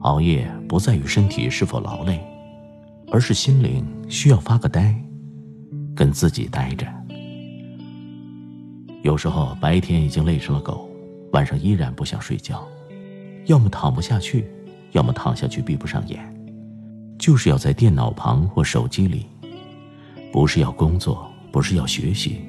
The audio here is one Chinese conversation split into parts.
熬夜不在于身体是否劳累，而是心灵需要发个呆，跟自己待着。有时候白天已经累成了狗，晚上依然不想睡觉，要么躺不下去，要么躺下去闭不上眼，就是要在电脑旁或手机里，不是要工作，不是要学习，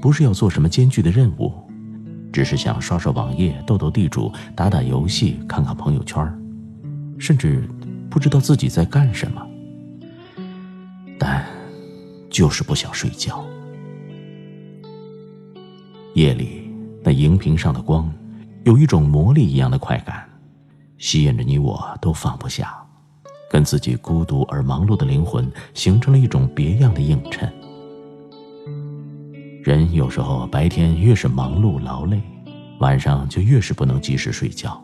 不是要做什么艰巨的任务，只是想刷刷网页、斗斗地主、打打游戏、看看朋友圈甚至不知道自己在干什么，但就是不想睡觉。夜里那荧屏上的光，有一种魔力一样的快感，吸引着你我都放不下，跟自己孤独而忙碌的灵魂形成了一种别样的映衬。人有时候白天越是忙碌劳累，晚上就越是不能及时睡觉。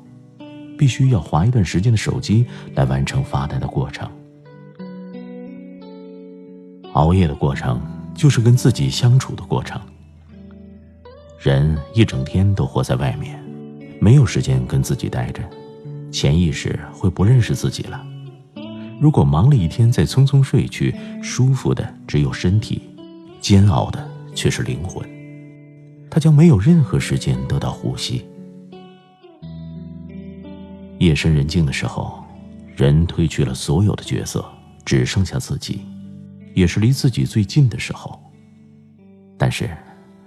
必须要划一段时间的手机来完成发呆的过程。熬夜的过程就是跟自己相处的过程。人一整天都活在外面，没有时间跟自己待着，潜意识会不认识自己了。如果忙了一天再匆匆睡去，舒服的只有身体，煎熬的却是灵魂。他将没有任何时间得到呼吸。夜深人静的时候，人褪去了所有的角色，只剩下自己，也是离自己最近的时候。但是，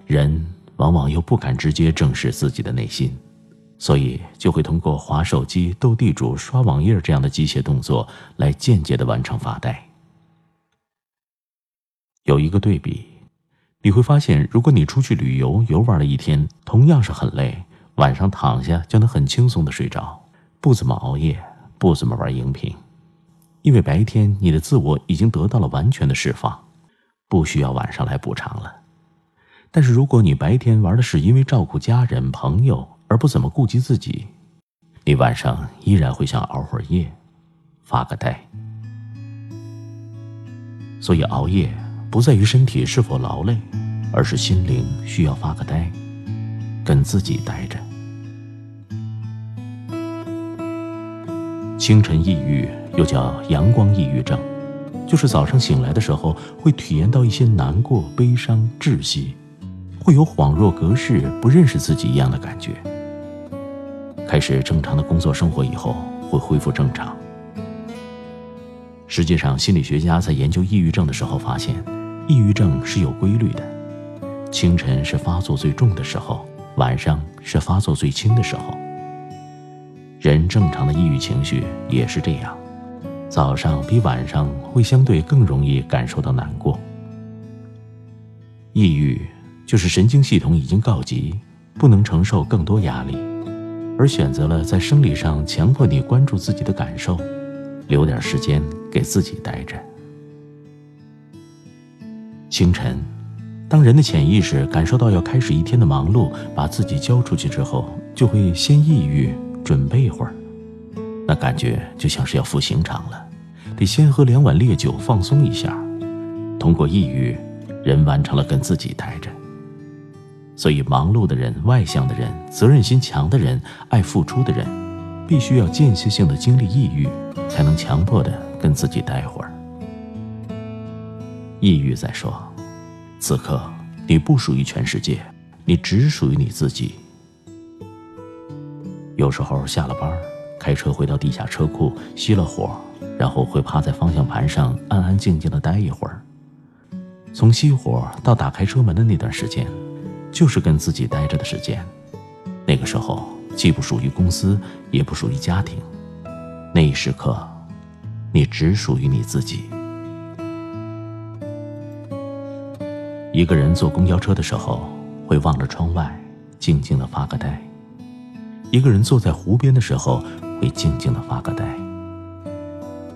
人往往又不敢直接正视自己的内心，所以就会通过划手机、斗地主、刷网页这样的机械动作来间接的完成发呆。有一个对比，你会发现，如果你出去旅游游玩了一天，同样是很累，晚上躺下就能很轻松的睡着。不怎么熬夜，不怎么玩荧屏，因为白天你的自我已经得到了完全的释放，不需要晚上来补偿了。但是如果你白天玩的是因为照顾家人朋友而不怎么顾及自己，你晚上依然会想熬会儿夜，发个呆。所以熬夜不在于身体是否劳累，而是心灵需要发个呆，跟自己待着。清晨抑郁又叫阳光抑郁症，就是早上醒来的时候会体验到一些难过、悲伤、窒息，会有恍若隔世、不认识自己一样的感觉。开始正常的工作生活以后会恢复正常。实际上，心理学家在研究抑郁症的时候发现，抑郁症是有规律的，清晨是发作最重的时候，晚上是发作最轻的时候。人正常的抑郁情绪也是这样，早上比晚上会相对更容易感受到难过。抑郁就是神经系统已经告急，不能承受更多压力，而选择了在生理上强迫你关注自己的感受，留点时间给自己待着。清晨，当人的潜意识感受到要开始一天的忙碌，把自己交出去之后，就会先抑郁。准备一会儿，那感觉就像是要赴刑场了，得先喝两碗烈酒放松一下。通过抑郁，人完成了跟自己待着。所以，忙碌的人、外向的人、责任心强的人、爱付出的人，必须要间歇性的经历抑郁，才能强迫的跟自己待会儿。抑郁在说，此刻你不属于全世界，你只属于你自己。有时候下了班，开车回到地下车库，熄了火，然后会趴在方向盘上安安静静的待一会儿。从熄火到打开车门的那段时间，就是跟自己待着的时间。那个时候既不属于公司，也不属于家庭，那一时刻，你只属于你自己。一个人坐公交车的时候，会望着窗外，静静的发个呆。一个人坐在湖边的时候，会静静的发个呆。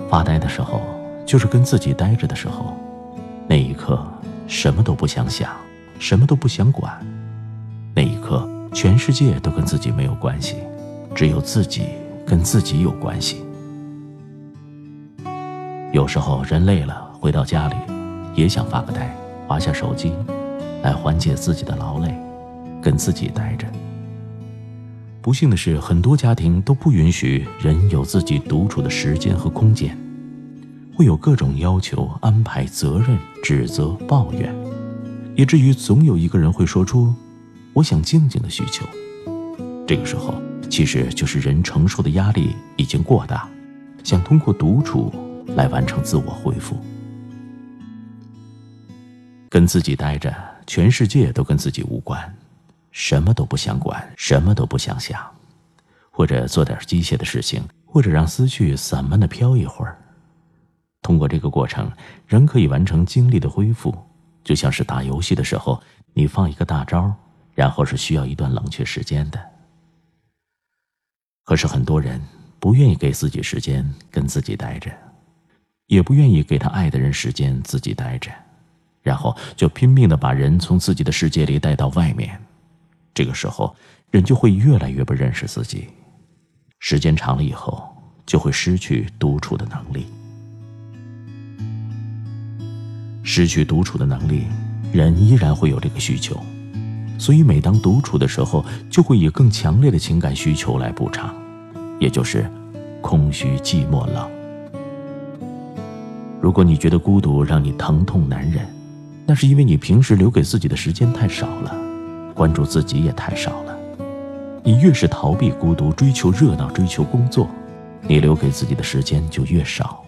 发呆的时候，就是跟自己呆着的时候，那一刻什么都不想想，什么都不想管，那一刻全世界都跟自己没有关系，只有自己跟自己有关系。有时候人累了，回到家里，也想发个呆，划下手机，来缓解自己的劳累，跟自己待着。不幸的是，很多家庭都不允许人有自己独处的时间和空间，会有各种要求、安排、责任、指责、抱怨，以至于总有一个人会说出“我想静静”的需求。这个时候，其实就是人承受的压力已经过大，想通过独处来完成自我恢复。跟自己待着，全世界都跟自己无关。什么都不想管，什么都不想想，或者做点机械的事情，或者让思绪散漫的飘一会儿。通过这个过程，人可以完成精力的恢复，就像是打游戏的时候，你放一个大招，然后是需要一段冷却时间的。可是很多人不愿意给自己时间跟自己待着，也不愿意给他爱的人时间自己待着，然后就拼命的把人从自己的世界里带到外面。这个时候，人就会越来越不认识自己，时间长了以后，就会失去独处的能力。失去独处的能力，人依然会有这个需求，所以每当独处的时候，就会以更强烈的情感需求来补偿，也就是空虚、寂寞、冷。如果你觉得孤独让你疼痛难忍，那是因为你平时留给自己的时间太少了。关注自己也太少了，你越是逃避孤独、追求热闹、追求工作，你留给自己的时间就越少，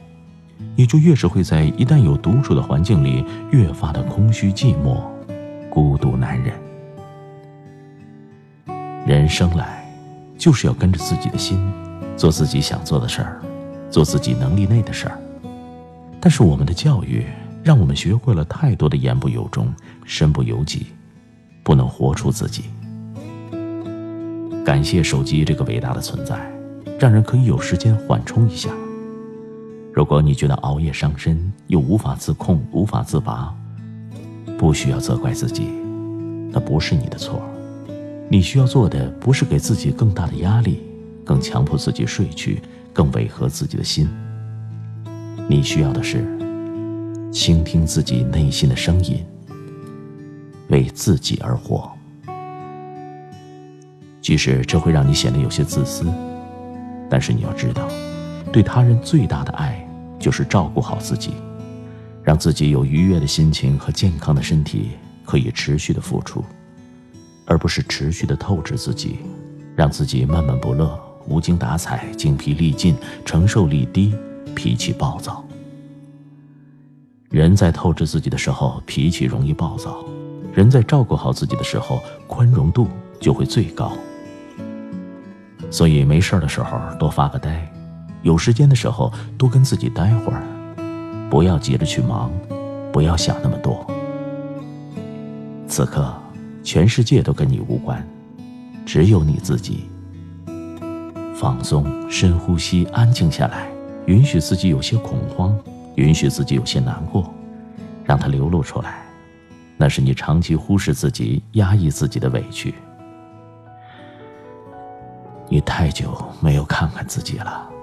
你就越是会在一旦有独处的环境里越发的空虚、寂寞、孤独难忍。人生来就是要跟着自己的心，做自己想做的事儿，做自己能力内的事儿。但是我们的教育让我们学会了太多的言不由衷、身不由己。不能活出自己。感谢手机这个伟大的存在，让人可以有时间缓冲一下。如果你觉得熬夜伤身，又无法自控、无法自拔，不需要责怪自己，那不是你的错。你需要做的不是给自己更大的压力，更强迫自己睡去，更违和自己的心。你需要的是倾听自己内心的声音。为自己而活，即使这会让你显得有些自私，但是你要知道，对他人最大的爱就是照顾好自己，让自己有愉悦的心情和健康的身体，可以持续的付出，而不是持续的透支自己，让自己闷闷不乐、无精打采、精疲力尽、承受力低、脾气暴躁。人在透支自己的时候，脾气容易暴躁。人在照顾好自己的时候，宽容度就会最高。所以没事的时候多发个呆，有时间的时候多跟自己待会儿，不要急着去忙，不要想那么多。此刻，全世界都跟你无关，只有你自己。放松，深呼吸，安静下来，允许自己有些恐慌，允许自己有些难过，让它流露出来。那是你长期忽视自己、压抑自己的委屈。你太久没有看看自己了。